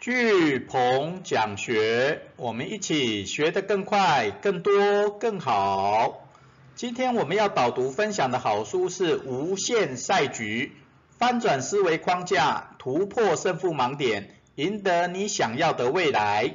巨鹏讲学，我们一起学得更快、更多、更好。今天我们要导读分享的好书是《无限赛局》，翻转思维框架，突破胜负盲点，赢得你想要的未来。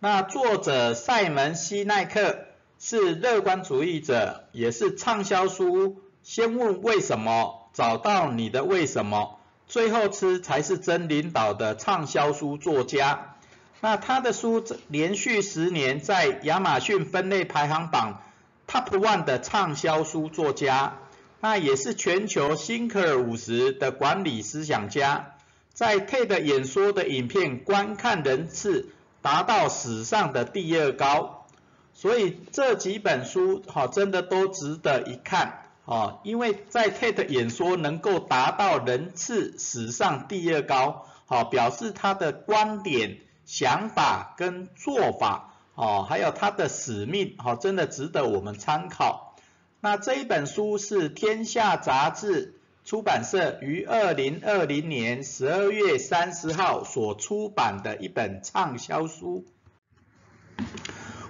那作者塞门西奈克是乐观主义者，也是畅销书《先问为什么，找到你的为什么》。最后吃才是真领导的畅销书作家，那他的书连续十年在亚马逊分类排行榜 Top One 的畅销书作家，那也是全球新科尔五十的管理思想家，在 TED 演说的影片观看人次达到史上的第二高，所以这几本书好真的都值得一看。哦，因为在 TED 演说能够达到人次史上第二高，好，表示他的观点、想法跟做法，哦，还有他的使命，好，真的值得我们参考。那这一本书是天下杂志出版社于二零二零年十二月三十号所出版的一本畅销书。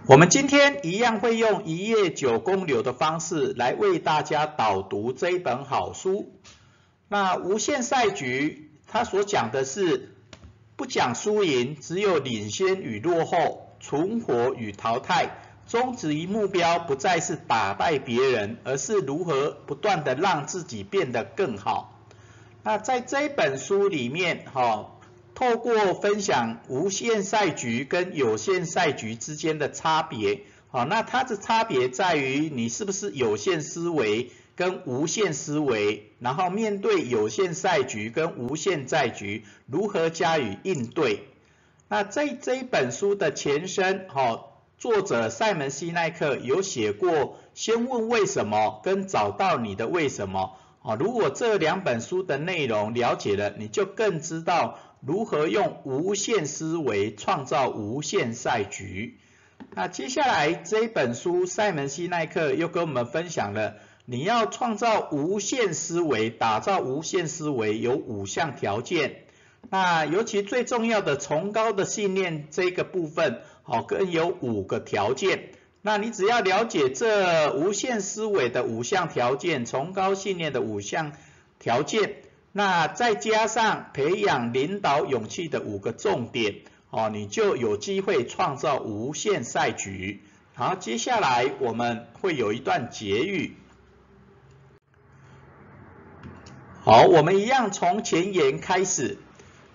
我们今天一样会用一页九公流的方式来为大家导读这一本好书。那无限赛局，它所讲的是不讲输赢，只有领先与落后，存活与淘汰。终止于目标不再是打败别人，而是如何不断的让自己变得更好。那在这本书里面，哈。透过分享无限赛局跟有限赛局之间的差别，好，那它的差别在于你是不是有限思维跟无限思维，然后面对有限赛局跟无限赛局如何加以应对。那在这一本书的前身，好，作者塞门西奈克有写过先问为什么跟找到你的为什么，啊，如果这两本书的内容了解了，你就更知道。如何用无限思维创造无限赛局？那接下来这本书，塞门西奈克又跟我们分享了，你要创造无限思维，打造无限思维有五项条件。那尤其最重要的崇高的信念这个部分，好，更有五个条件。那你只要了解这无限思维的五项条件，崇高信念的五项条件。那再加上培养领导勇气的五个重点，哦，你就有机会创造无限赛局。好，接下来我们会有一段结语。好，我们一样从前言开始。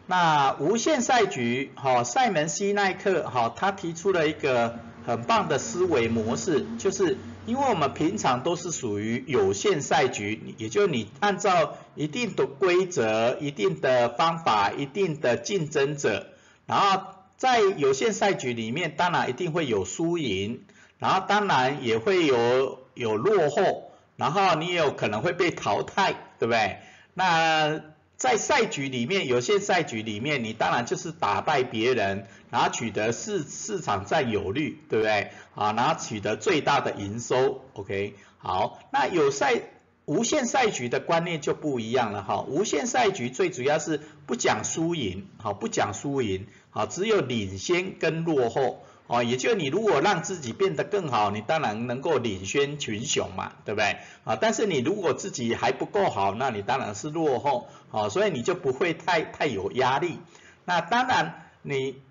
那无限赛局，好，塞门西奈克，好，他提出了一个很棒的思维模式，就是。因为我们平常都是属于有限赛局，也就你按照一定的规则、一定的方法、一定的竞争者，然后在有限赛局里面，当然一定会有输赢，然后当然也会有有落后，然后你也有可能会被淘汰，对不对？那在赛局里面，有限赛局里面，你当然就是打败别人，然后取得市市场占有率，对不对？啊，然后取得最大的营收，OK？好，那有赛无限赛局的观念就不一样了哈。无限赛局最主要是不讲输赢，好，不讲输赢，好，只有领先跟落后。哦，也就你如果让自己变得更好，你当然能够领先群雄嘛，对不对？啊，但是你如果自己还不够好，那你当然是落后，啊，所以你就不会太太有压力。那当然，你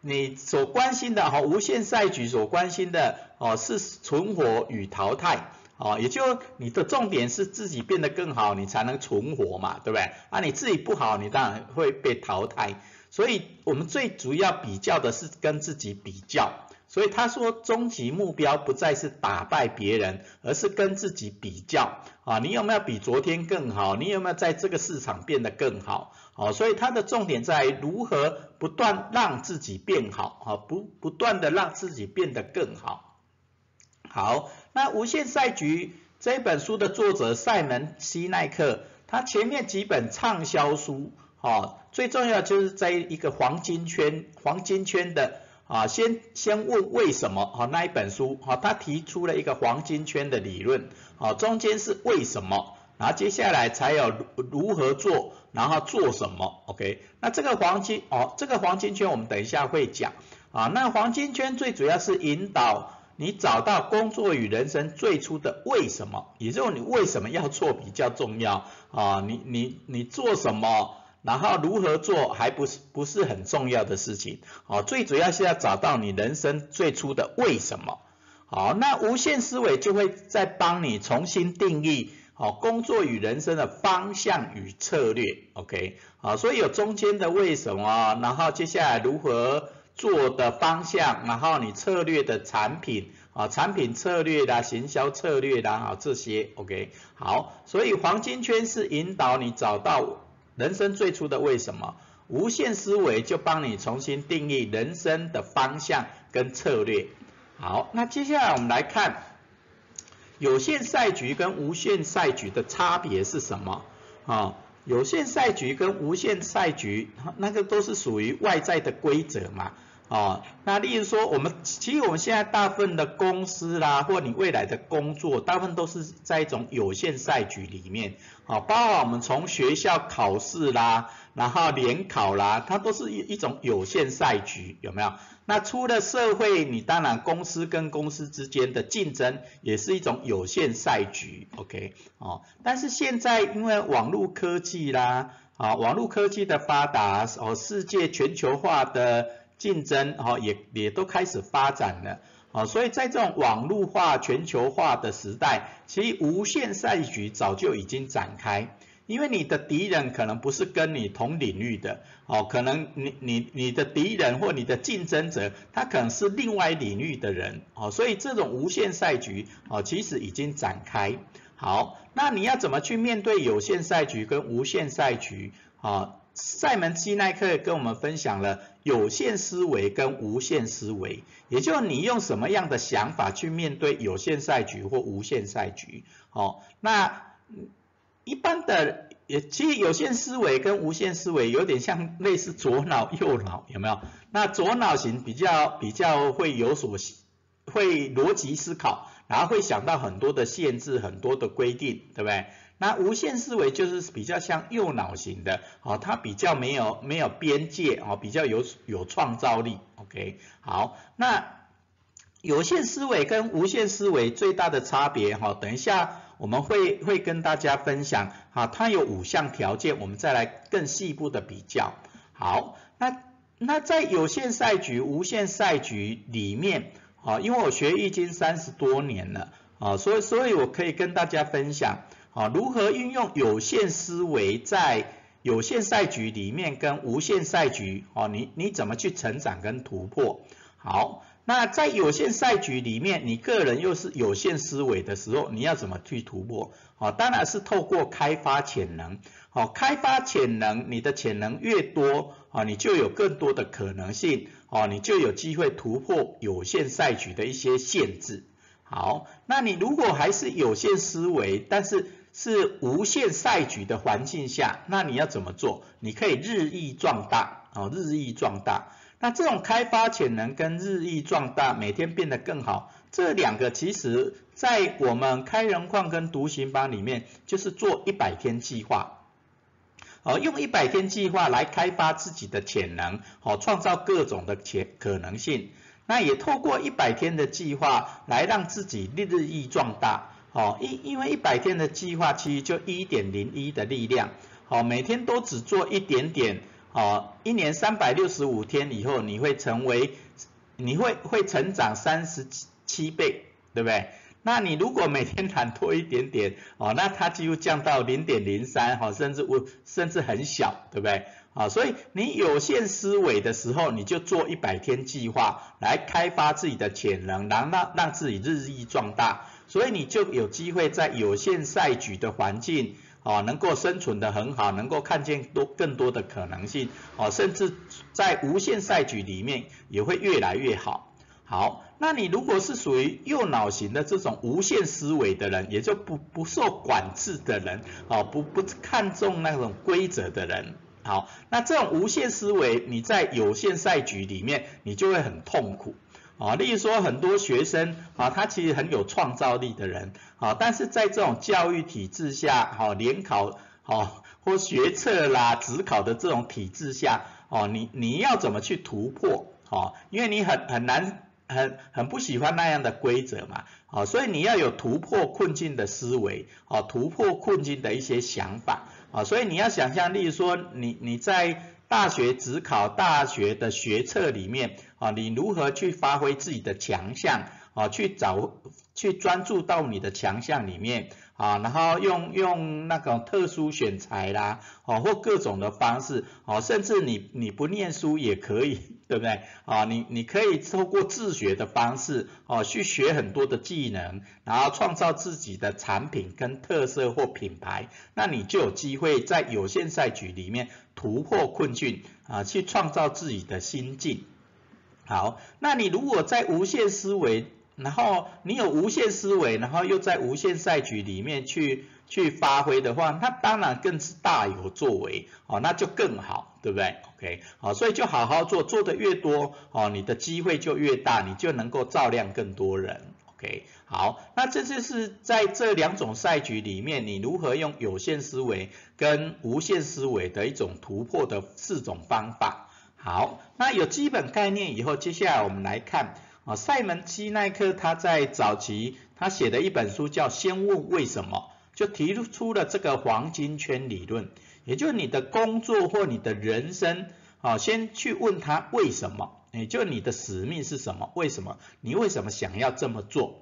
你所关心的哈，无限赛局所关心的哦是存活与淘汰，哦，也就你的重点是自己变得更好，你才能存活嘛，对不对？啊，你自己不好，你当然会被淘汰。所以我们最主要比较的是跟自己比较，所以他说终极目标不再是打败别人，而是跟自己比较啊，你有没有比昨天更好？你有没有在这个市场变得更好？好，所以它的重点在如何不断让自己变好啊，不不断的让自己变得更好。好，那无限赛局这本书的作者塞门西奈克，他前面几本畅销书。哦，最重要就是在一个黄金圈，黄金圈的啊，先先问为什么啊那一本书，啊，他提出了一个黄金圈的理论，啊，中间是为什么，然后接下来才有如何做，然后做什么，OK？那这个黄金哦，这个黄金圈我们等一下会讲啊。那黄金圈最主要是引导你找到工作与人生最初的为什么，也就是你为什么要做比较重要啊。你你你做什么，然后如何做还不是不是很重要的事情哦。最主要是要找到你人生最初的为什么。好，那无限思维就会再帮你重新定义。好，工作与人生的方向与策略，OK，好，所以有中间的为什么，然后接下来如何做的方向，然后你策略的产品，啊，产品策略啦，行销策略啦，啊，这些，OK，好，所以黄金圈是引导你找到人生最初的为什么，无限思维就帮你重新定义人生的方向跟策略。好，那接下来我们来看。有限赛局跟无限赛局的差别是什么？啊，有限赛局跟无限赛局，那个都是属于外在的规则嘛。哦，那例如说，我们其实我们现在大部分的公司啦，或你未来的工作，大部分都是在一种有限赛局里面。哦，包括我们从学校考试啦，然后联考啦，它都是一一种有限赛局，有没有？那出了社会，你当然公司跟公司之间的竞争也是一种有限赛局，OK？哦，但是现在因为网络科技啦，啊，网络科技的发达，哦，世界全球化的。竞争哦也也都开始发展了，哦，所以在这种网络化、全球化的时代，其实无限赛局早就已经展开。因为你的敌人可能不是跟你同领域的，哦，可能你你你的敌人或你的竞争者，他可能是另外领域的人，哦，所以这种无限赛局，哦，其实已经展开。好，那你要怎么去面对有限赛局跟无限赛局？啊？塞门基奈克跟我们分享了有限思维跟无限思维，也就是你用什么样的想法去面对有限赛局或无限赛局。哦，那一般的也其实有限思维跟无限思维有点像类似左脑右脑，有没有？那左脑型比较比较会有所会逻辑思考，然后会想到很多的限制、很多的规定，对不对？那无限思维就是比较像右脑型的，哦，它比较没有没有边界，哦，比较有有创造力，OK，好，那有限思维跟无限思维最大的差别，哈，等一下我们会会跟大家分享，哈，它有五项条件，我们再来更细部的比较，好，那那在有限赛局、无限赛局里面，啊，因为我学易经三十多年了，啊，所以所以我可以跟大家分享。啊，如何运用有限思维在有限赛局里面跟无限赛局？哦，你你怎么去成长跟突破？好，那在有限赛局里面，你个人又是有限思维的时候，你要怎么去突破？哦，当然是透过开发潜能。哦，开发潜能，你的潜能越多，啊，你就有更多的可能性，哦，你就有机会突破有限赛局的一些限制。好，那你如果还是有限思维，但是是无限赛局的环境下，那你要怎么做？你可以日益壮大，哦，日益壮大。那这种开发潜能跟日益壮大，每天变得更好，这两个其实在我们开人矿跟独行班里面，就是做一百天计划，哦，用一百天计划来开发自己的潜能，哦，创造各种的潜可能性。那也透过一百天的计划来让自己日益壮大。哦，因因为一百天的计划其实就一点零一的力量，好，每天都只做一点点，哦，一年三百六十五天以后，你会成为，你会会成长三十七倍，对不对？那你如果每天懒多一点点，哦，那它几乎降到零点零三，哈，甚至我甚至很小，对不对？啊，所以你有限思维的时候，你就做一百天计划来开发自己的潜能，然后让让自己日益壮大。所以你就有机会在有限赛局的环境，哦，能够生存的很好，能够看见多更多的可能性，哦，甚至在无限赛局里面也会越来越好。好，那你如果是属于右脑型的这种无限思维的人，也就不不受管制的人，哦，不不看重那种规则的人，好，那这种无限思维，你在有限赛局里面，你就会很痛苦。啊，例如说很多学生啊，他其实很有创造力的人啊，但是在这种教育体制下，哈，联考，哦，或学测啦、职考的这种体制下，哦，你你要怎么去突破？哦，因为你很很难。很很不喜欢那样的规则嘛，啊，所以你要有突破困境的思维，哦，突破困境的一些想法，啊，所以你要想象，例如说你你在大学只考大学的学测里面，啊，你如何去发挥自己的强项，啊，去找去专注到你的强项里面。啊，然后用用那种特殊选材啦，哦，或各种的方式，哦，甚至你你不念书也可以，对不对？啊，你你可以透过自学的方式，哦，去学很多的技能，然后创造自己的产品跟特色或品牌，那你就有机会在有限赛局里面突破困境，啊，去创造自己的心境。好，那你如果在无限思维。然后你有无限思维，然后又在无限赛局里面去去发挥的话，那当然更是大有作为，哦，那就更好，对不对？OK，好，所以就好好做，做的越多，哦，你的机会就越大，你就能够照亮更多人，OK，好，那这就是在这两种赛局里面，你如何用有限思维跟无限思维的一种突破的四种方法。好，那有基本概念以后，接下来我们来看。啊，塞门西奈克他在早期他写的一本书叫《先问为什么》，就提出了这个黄金圈理论，也就是你的工作或你的人生，啊，先去问他为什么，也就是你的使命是什么？为什么？你为什么想要这么做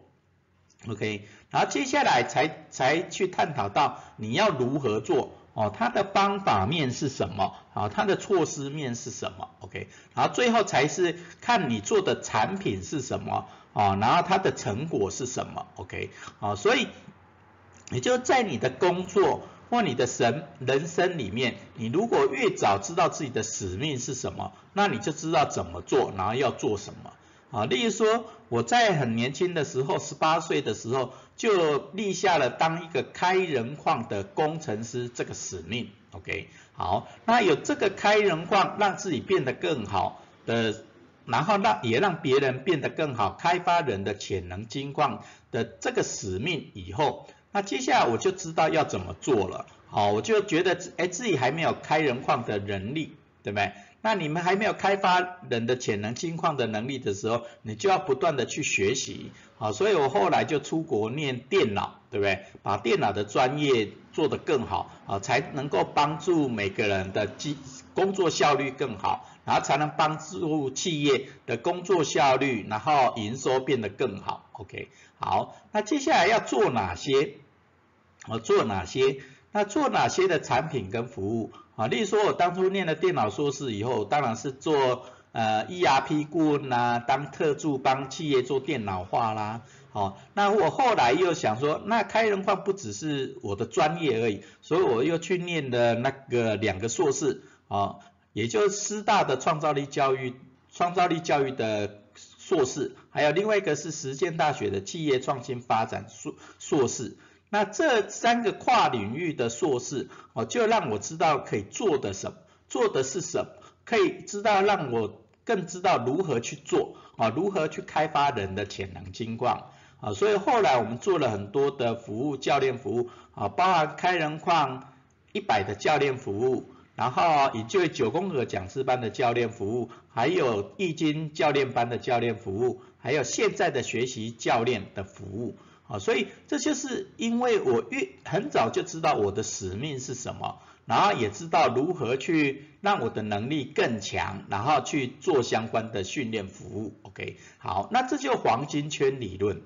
？OK，然后接下来才才去探讨到你要如何做。哦，它的方法面是什么？啊，它的措施面是什么？OK，然后最后才是看你做的产品是什么，哦，然后它的成果是什么？OK，啊，所以也就在你的工作或你的神人生里面，你如果越早知道自己的使命是什么，那你就知道怎么做，然后要做什么。啊，例如说我在很年轻的时候，十八岁的时候就立下了当一个开人矿的工程师这个使命。OK，好，那有这个开人矿，让自己变得更好的，然后让也让别人变得更好，开发人的潜能金矿的这个使命以后，那接下来我就知道要怎么做了。好，我就觉得哎自己还没有开人矿的能力，对不对？那你们还没有开发人的潜能、金矿的能力的时候，你就要不断的去学习，好，所以我后来就出国念电脑，对不对？把电脑的专业做得更好，啊，才能够帮助每个人的机工作效率更好，然后才能帮助企业的工作效率，然后营收变得更好。OK，好，那接下来要做哪些？我做哪些？那做哪些的产品跟服务？啊，例如说，我当初念了电脑硕士以后，当然是做呃 ERP 顾问啦，当特助帮企业做电脑化啦。好，那我后来又想说，那开人矿不只是我的专业而已，所以我又去念的那个两个硕士，啊，也就是师大的创造力教育、创造力教育的硕士，还有另外一个是实践大学的企业创新发展硕硕士。那这三个跨领域的硕士，哦，就让我知道可以做的什么，做的是什么，可以知道让我更知道如何去做，啊，如何去开发人的潜能金矿，啊，所以后来我们做了很多的服务，教练服务，啊，包含开人矿一百的教练服务，然后以及九宫格讲师班的教练服务，还有易经教练班的教练服务，还有现在的学习教练的服务。啊，所以这就是因为我越很早就知道我的使命是什么，然后也知道如何去让我的能力更强，然后去做相关的训练服务。OK，好，那这就黄金圈理论。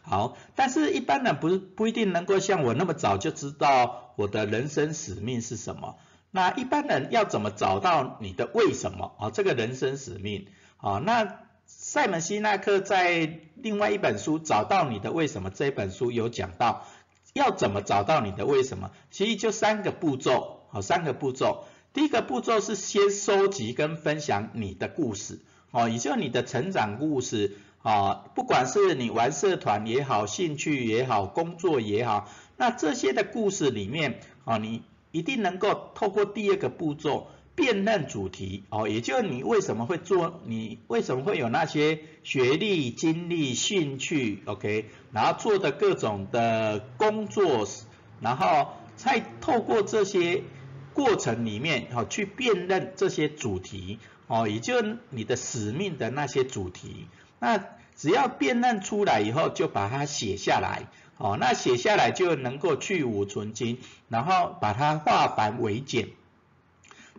好，但是一般人不是不一定能够像我那么早就知道我的人生使命是什么。那一般人要怎么找到你的为什么啊？这个人生使命啊，那。塞门西纳克在另外一本书《找到你的为什么》这本书有讲到，要怎么找到你的为什么？其实就三个步骤，好，三个步骤。第一个步骤是先收集跟分享你的故事，哦，也就是你的成长故事，啊，不管是你玩社团也好，兴趣也好，工作也好，那这些的故事里面，啊，你一定能够透过第二个步骤。辨认主题哦，也就是你为什么会做，你为什么会有那些学历、经历、兴趣，OK，然后做的各种的工作，然后再透过这些过程里面，哦，去辨认这些主题，哦，也就你的使命的那些主题，那只要辨认出来以后，就把它写下来，哦，那写下来就能够去无存精，然后把它化繁为简。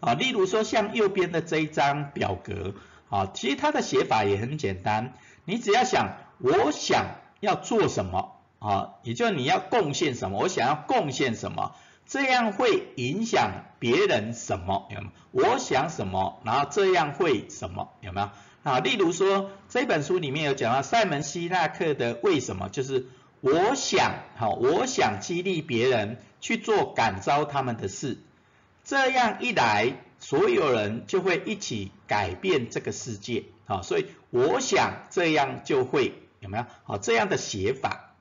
啊，例如说像右边的这一张表格，啊，其实它的写法也很简单，你只要想我想要做什么，啊，也就是你要贡献什么，我想要贡献什么，这样会影响别人什么？有没有？我想什么，然后这样会什么？有没有？啊，例如说这本书里面有讲到塞门西纳克的为什么，就是我想，好，我想激励别人去做感召他们的事。这样一来，所有人就会一起改变这个世界，好，所以我想这样就会有没有？好，这样的写法，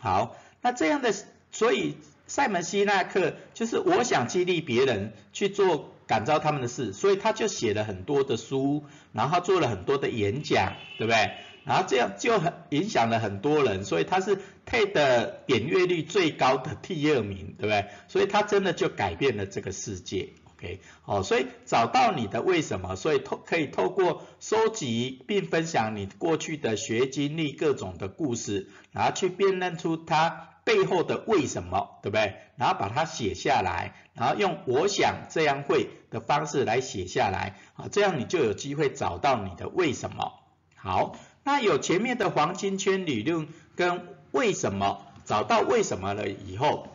好，那这样的，所以塞门西纳克就是我想激励别人去做感召他们的事，所以他就写了很多的书，然后做了很多的演讲，对不对？然后这样就很影响了很多人，所以他是 TED 点阅率最高的第二名，对不对？所以他真的就改变了这个世界，OK？哦，所以找到你的为什么，所以透可以透过收集并分享你过去的学经历各种的故事，然后去辨认出它背后的为什么，对不对？然后把它写下来，然后用我想这样会的方式来写下来，啊，这样你就有机会找到你的为什么。好。那有前面的黄金圈理论跟为什么找到为什么了以后，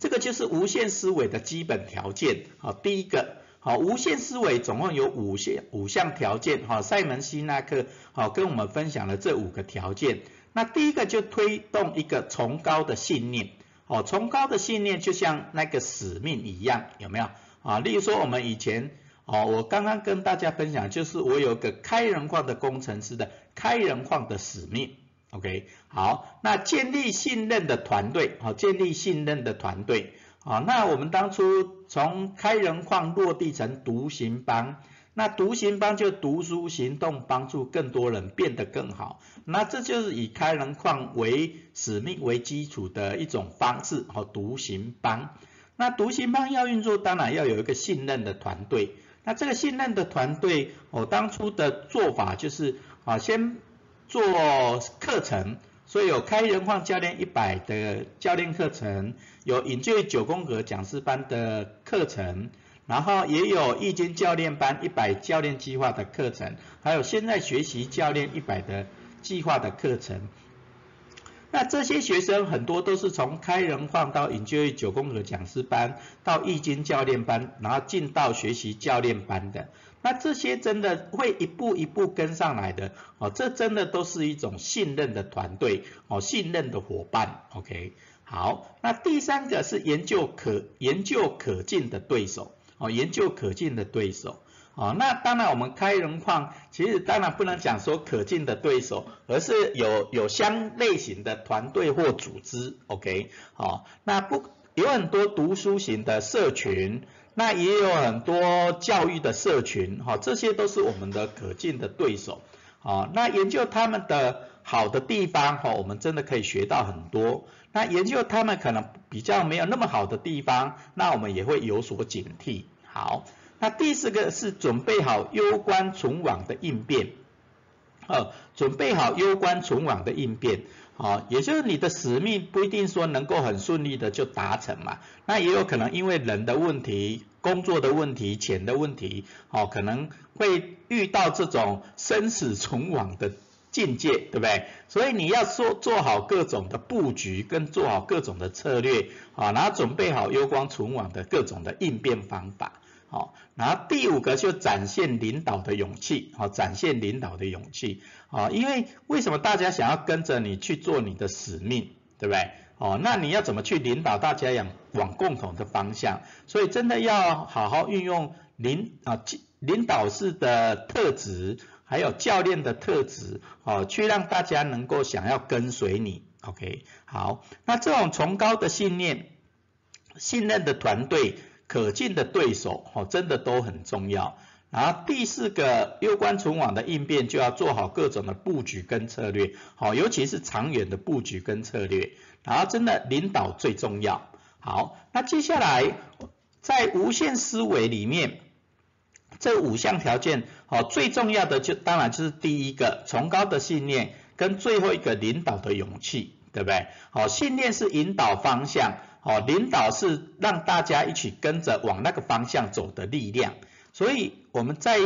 这个就是无限思维的基本条件。好，第一个，好，无限思维总共有五项五项条件。好，塞门西纳克好跟我们分享了这五个条件。那第一个就推动一个崇高的信念。好，崇高的信念就像那个使命一样，有没有？啊，例如说我们以前。哦，我刚刚跟大家分享，就是我有个开人矿的工程师的开人矿的使命，OK，好，那建立信任的团队，好，建立信任的团队，好，那我们当初从开人矿落地成独行帮，那独行帮就读书行动，帮助更多人变得更好，那这就是以开人矿为使命为基础的一种方式，好，独行帮，那独行帮要运作，当然要有一个信任的团队。那这个信任的团队，我当初的做法就是啊，先做课程，所以有开人矿教练一百的教练课程，有引就九宫格讲师班的课程，然后也有易经教练班一百教练计划的课程，还有现在学习教练一百的计划的课程。那这些学生很多都是从开人矿到引就九宫格讲师班，到易经教练班，然后进到学习教练班的。那这些真的会一步一步跟上来的，哦，这真的都是一种信任的团队，哦，信任的伙伴。OK，好，那第三个是研究可研究可进的对手，哦，研究可进的对手。哦，那当然，我们开人矿其实当然不能讲说可敬的对手，而是有有相类型的团队或组织，OK，好，那不有很多读书型的社群，那也有很多教育的社群，哈，这些都是我们的可敬的对手，好，那研究他们的好的地方，哈，我们真的可以学到很多，那研究他们可能比较没有那么好的地方，那我们也会有所警惕，好。那第四个是准备好攸关存亡的应变，哦，准备好攸关存亡的应变，哦，也就是你的使命不一定说能够很顺利的就达成嘛，那也有可能因为人的问题、工作的问题、钱的问题，哦，可能会遇到这种生死存亡的境界，对不对？所以你要做做好各种的布局，跟做好各种的策略，啊，然后准备好攸关存网的各种的应变方法。好，然后第五个就展现领导的勇气，好，展现领导的勇气，好，因为为什么大家想要跟着你去做你的使命，对不对？哦，那你要怎么去领导大家往往共同的方向？所以真的要好好运用领啊领导式的特质，还有教练的特质，哦，去让大家能够想要跟随你。OK，好，那这种崇高的信念、信任的团队。可敬的对手，哦，真的都很重要。然后第四个，攸关存亡的应变就要做好各种的布局跟策略，好，尤其是长远的布局跟策略。然后真的领导最重要。好，那接下来在无限思维里面，这五项条件，好，最重要的就当然就是第一个崇高的信念，跟最后一个领导的勇气，对不对？好，信念是引导方向，好，领导是让大家一起跟着往那个方向走的力量。所以我们在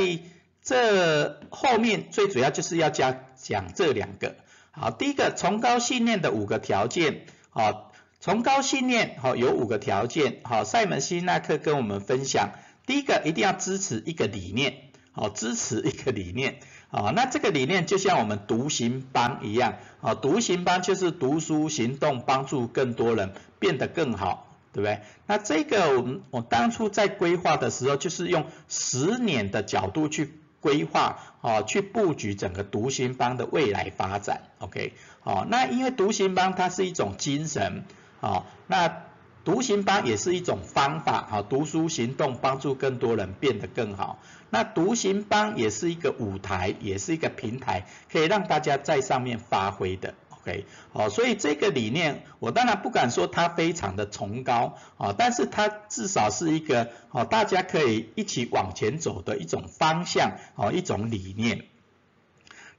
这后面最主要就是要加讲这两个，好，第一个崇高信念的五个条件，好，崇高信念好有五个条件，好，塞门西纳克跟我们分享，第一个一定要支持一个理念，好，支持一个理念，啊，那这个理念就像我们独行帮一样，啊，独行帮就是读书行动帮助更多人变得更好。对不对？那这个我们我当初在规划的时候，就是用十年的角度去规划，啊，去布局整个独行帮的未来发展。OK，好，那因为独行帮它是一种精神，啊，那独行帮也是一种方法，好，读书行动帮助更多人变得更好。那独行帮也是一个舞台，也是一个平台，可以让大家在上面发挥的。OK，好，所以这个理念，我当然不敢说它非常的崇高，啊，但是它至少是一个，哦，大家可以一起往前走的一种方向，哦，一种理念。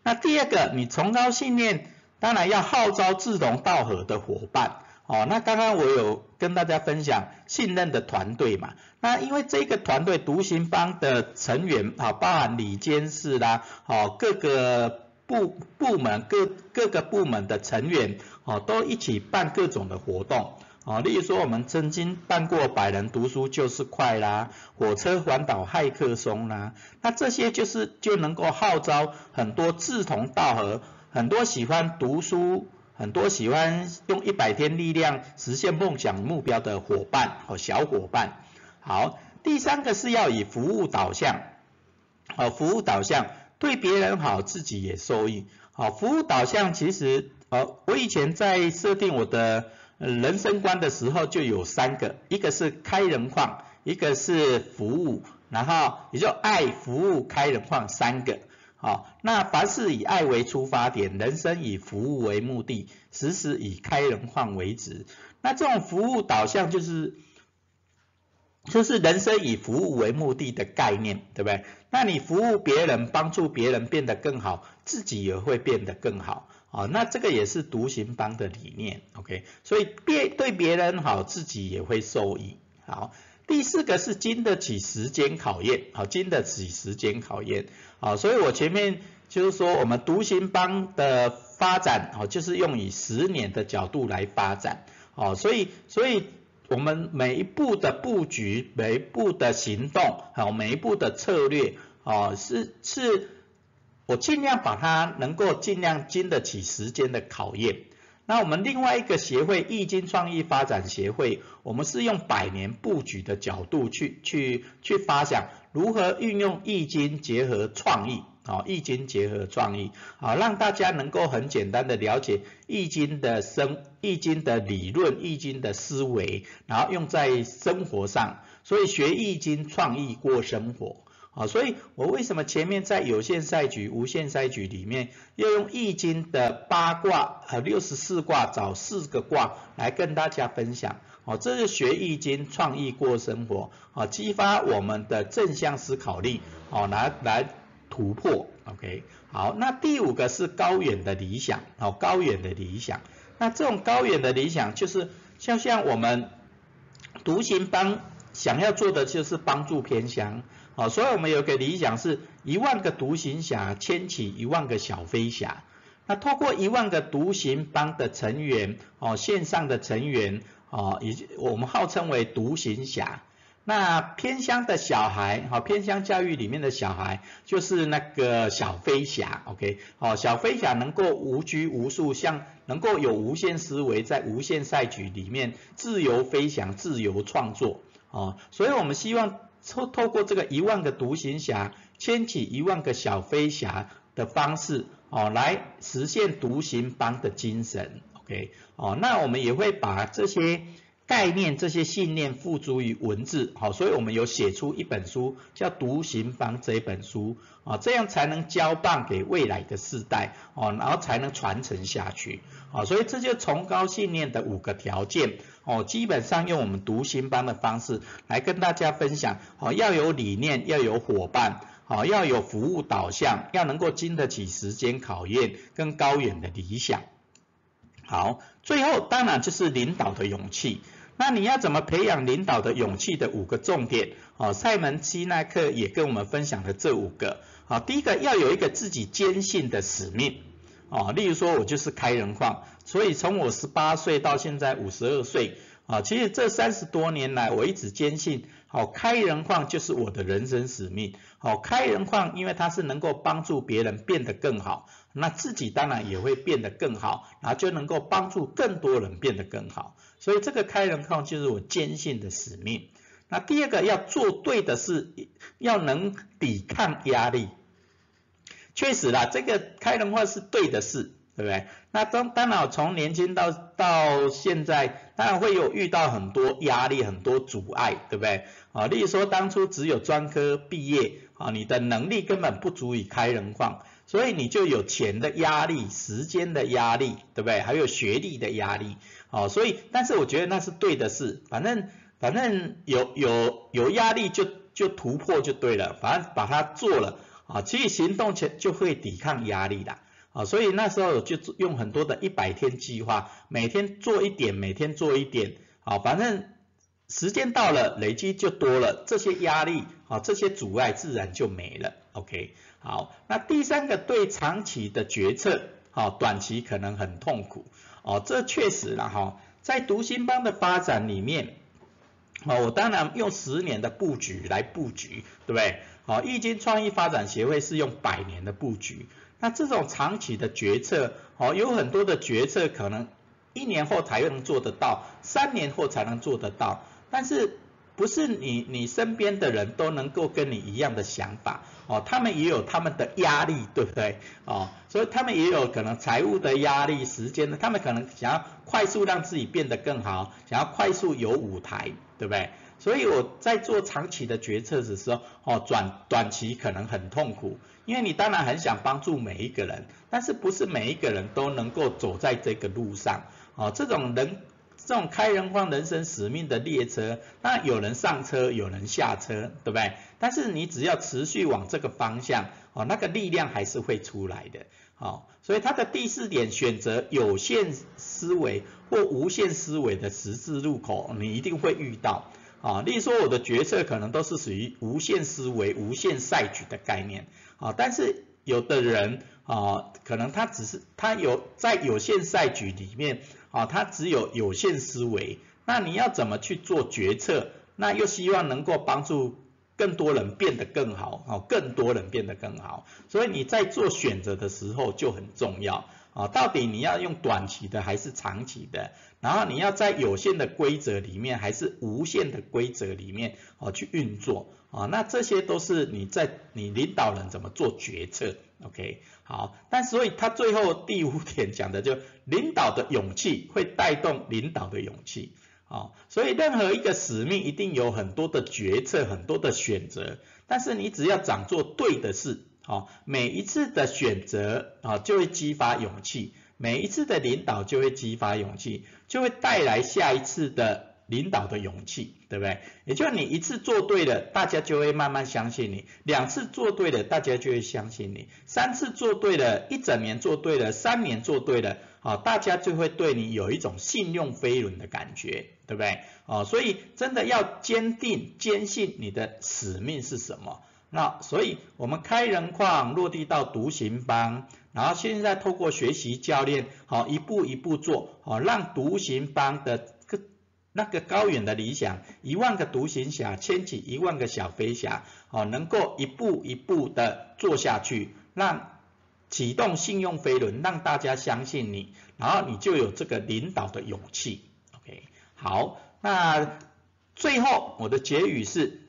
那第二个，你崇高信念，当然要号召志同道合的伙伴，哦，那刚刚我有跟大家分享信任的团队嘛，那因为这个团队独行帮的成员，啊，包含李监事啦，哦，各个。部部门各各个部门的成员哦，都一起办各种的活动哦，例如说我们曾经办过百人读书就是快啦，火车环岛骇客松啦，那这些就是就能够号召很多志同道合、很多喜欢读书、很多喜欢用一百天力量实现梦想目标的伙伴和小伙伴。好，第三个是要以服务导向，好，服务导向。对别人好，自己也受益。好，服务导向其实，呃，我以前在设定我的人生观的时候就有三个，一个是开人矿，一个是服务，然后也就爱、服务、开人矿三个。好，那凡事以爱为出发点，人生以服务为目的，时时以开人矿为止。那这种服务导向就是。就是人生以服务为目的的概念，对不对？那你服务别人，帮助别人变得更好，自己也会变得更好。啊，那这个也是独行帮的理念，OK？所以别对别人好，自己也会受益。好，第四个是经得起时间考验，好，经得起时间考验。好，所以我前面就是说，我们独行帮的发展，哦，就是用以十年的角度来发展。哦，所以，所以。我们每一步的布局，每一步的行动，好，每一步的策略，哦，是是，我尽量把它能够尽量经得起时间的考验。那我们另外一个协会易经创意发展协会，我们是用百年布局的角度去去去发想，如何运用易经结合创意。好，易经结合创意，好，让大家能够很简单的了解易经的生，易经的理论，易经的思维，然后用在生活上。所以学易经创意过生活，啊，所以我为什么前面在有限赛局、无限赛局里面要用易经的八卦和六十四卦找四个卦来跟大家分享？哦，这是学易经创意过生活，啊，激发我们的正向思考力，哦，来来。突破，OK，好，那第五个是高远的理想，哦，高远的理想，那这种高远的理想就是像像我们独行帮想要做的就是帮助偏乡，哦，所以我们有个理想是一万个独行侠牵起一万个小飞侠，那透过一万个独行帮的成员，哦，线上的成员，哦，以及我们号称为独行侠。那偏乡的小孩，好，偏乡教育里面的小孩就是那个小飞侠，OK，好，小飞侠能够无拘无束，像能够有无限思维，在无限赛局里面自由飞翔、自由创作，哦，所以我们希望透透过这个一万个独行侠牵起一万个小飞侠的方式，哦，来实现独行帮的精神，OK，哦，那我们也会把这些。概念、这些信念付诸于文字，好，所以我们有写出一本书叫《独行帮》这一本书，啊，这样才能交棒给未来的世代，哦，然后才能传承下去，啊，所以这就崇高信念的五个条件，哦，基本上用我们独行帮的方式来跟大家分享，哦，要有理念，要有伙伴，好，要有服务导向，要能够经得起时间考验跟高远的理想。好，最后当然就是领导的勇气。那你要怎么培养领导的勇气的五个重点？哦，塞门西奈克也跟我们分享了这五个。好，第一个要有一个自己坚信的使命。哦，例如说我就是开人矿，所以从我十八岁到现在五十二岁，啊，其实这三十多年来我一直坚信，好，开人矿就是我的人生使命。好，开人矿因为它是能够帮助别人变得更好。那自己当然也会变得更好，然后就能够帮助更多人变得更好。所以这个开人矿就是我坚信的使命。那第二个要做对的事，要能抵抗压力。确实啦，这个开人矿是对的事，对不对？那当当然从年轻到到现在，当然会有遇到很多压力、很多阻碍，对不对？啊，例如说当初只有专科毕业，啊，你的能力根本不足以开人矿。所以你就有钱的压力、时间的压力，对不对？还有学历的压力，哦，所以，但是我觉得那是对的事，反正反正有有有压力就就突破就对了，反正把它做了，啊，其实行动前就会抵抗压力的，啊，所以那时候就用很多的一百天计划，每天做一点，每天做一点，啊，反正时间到了，累积就多了，这些压力，啊，这些阻碍自然就没了，OK。好，那第三个对长期的决策，好，短期可能很痛苦，哦，这确实了哈，在读心帮的发展里面，哦，我当然用十年的布局来布局，对不对？好，易经创意发展协会是用百年的布局，那这种长期的决策，哦，有很多的决策可能一年后才能做得到，三年后才能做得到，但是不是你你身边的人都能够跟你一样的想法？哦，他们也有他们的压力，对不对？哦，所以他们也有可能财务的压力、时间的，他们可能想要快速让自己变得更好，想要快速有舞台，对不对？所以我在做长期的决策的时候，哦，短短期可能很痛苦，因为你当然很想帮助每一个人，但是不是每一个人都能够走在这个路上，哦，这种人。这种开人荒人生使命的列车，那有人上车，有人下车，对不对？但是你只要持续往这个方向，哦，那个力量还是会出来的，好，所以它的第四点，选择有限思维或无限思维的十字路口，你一定会遇到，啊，例如说我的决策可能都是属于无限思维、无限赛局的概念，啊，但是有的人，啊，可能他只是他有在有限赛局里面。啊，他只有有限思维，那你要怎么去做决策？那又希望能够帮助更多人变得更好，哦，更多人变得更好，所以你在做选择的时候就很重要，啊，到底你要用短期的还是长期的？然后你要在有限的规则里面还是无限的规则里面，啊，去运作，啊，那这些都是你在你领导人怎么做决策。，OK。好，但所以他最后第五点讲的就领导的勇气会带动领导的勇气，啊，所以任何一个使命一定有很多的决策，很多的选择，但是你只要掌做对的事，好，每一次的选择啊就会激发勇气，每一次的领导就会激发勇气，就会带来下一次的。领导的勇气，对不对？也就你一次做对了，大家就会慢慢相信你；两次做对了，大家就会相信你；三次做对了，一整年做对了，三年做对了，啊，大家就会对你有一种信用飞轮的感觉，对不对？啊，所以真的要坚定、坚信你的使命是什么。那所以我们开人矿落地到独行帮，然后现在透过学习教练，好一步一步做，好让独行帮的。那个高远的理想，一万个独行侠牵起一万个小飞侠，哦，能够一步一步的做下去，让启动信用飞轮，让大家相信你，然后你就有这个领导的勇气。OK，好，那最后我的结语是，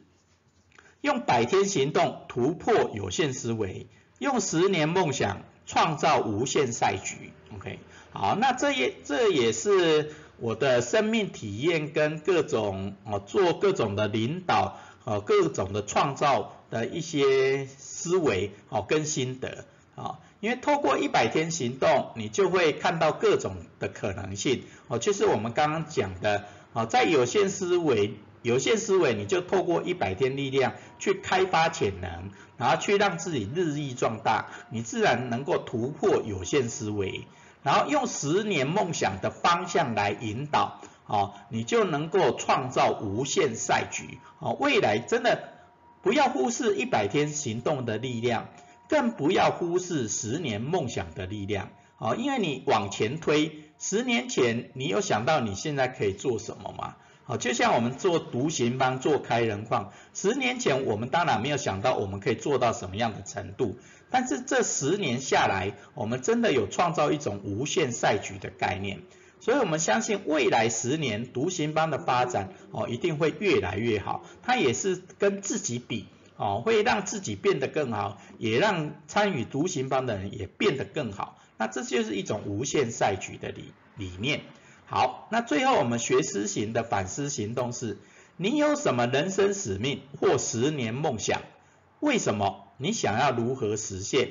用百天行动突破有限思维，用十年梦想创造无限赛局。OK，好，那这也这也是。我的生命体验跟各种哦做各种的领导哦各种的创造的一些思维哦跟心得啊，因为透过一百天行动，你就会看到各种的可能性哦，就是我们刚刚讲的啊，在有限思维有限思维，你就透过一百天力量去开发潜能，然后去让自己日益壮大，你自然能够突破有限思维。然后用十年梦想的方向来引导，哦，你就能够创造无限赛局，哦，未来真的不要忽视一百天行动的力量，更不要忽视十年梦想的力量，哦，因为你往前推，十年前你有想到你现在可以做什么吗？好，就像我们做独行帮、做开人矿，十年前我们当然没有想到我们可以做到什么样的程度，但是这十年下来，我们真的有创造一种无限赛局的概念，所以我们相信未来十年独行帮的发展哦，一定会越来越好。它也是跟自己比哦，会让自己变得更好，也让参与独行帮的人也变得更好。那这就是一种无限赛局的理理念。好，那最后我们学思行的反思行动是：你有什么人生使命或十年梦想？为什么？你想要如何实现？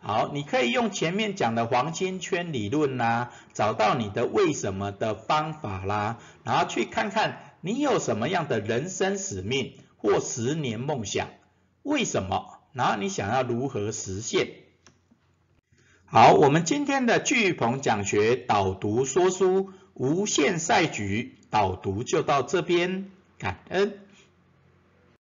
好，你可以用前面讲的黄金圈理论啦，找到你的为什么的方法啦，然后去看看你有什么样的人生使命或十年梦想？为什么？然后你想要如何实现？好，我们今天的巨鹏讲学导读说书。无限赛局导读就到这边，感恩。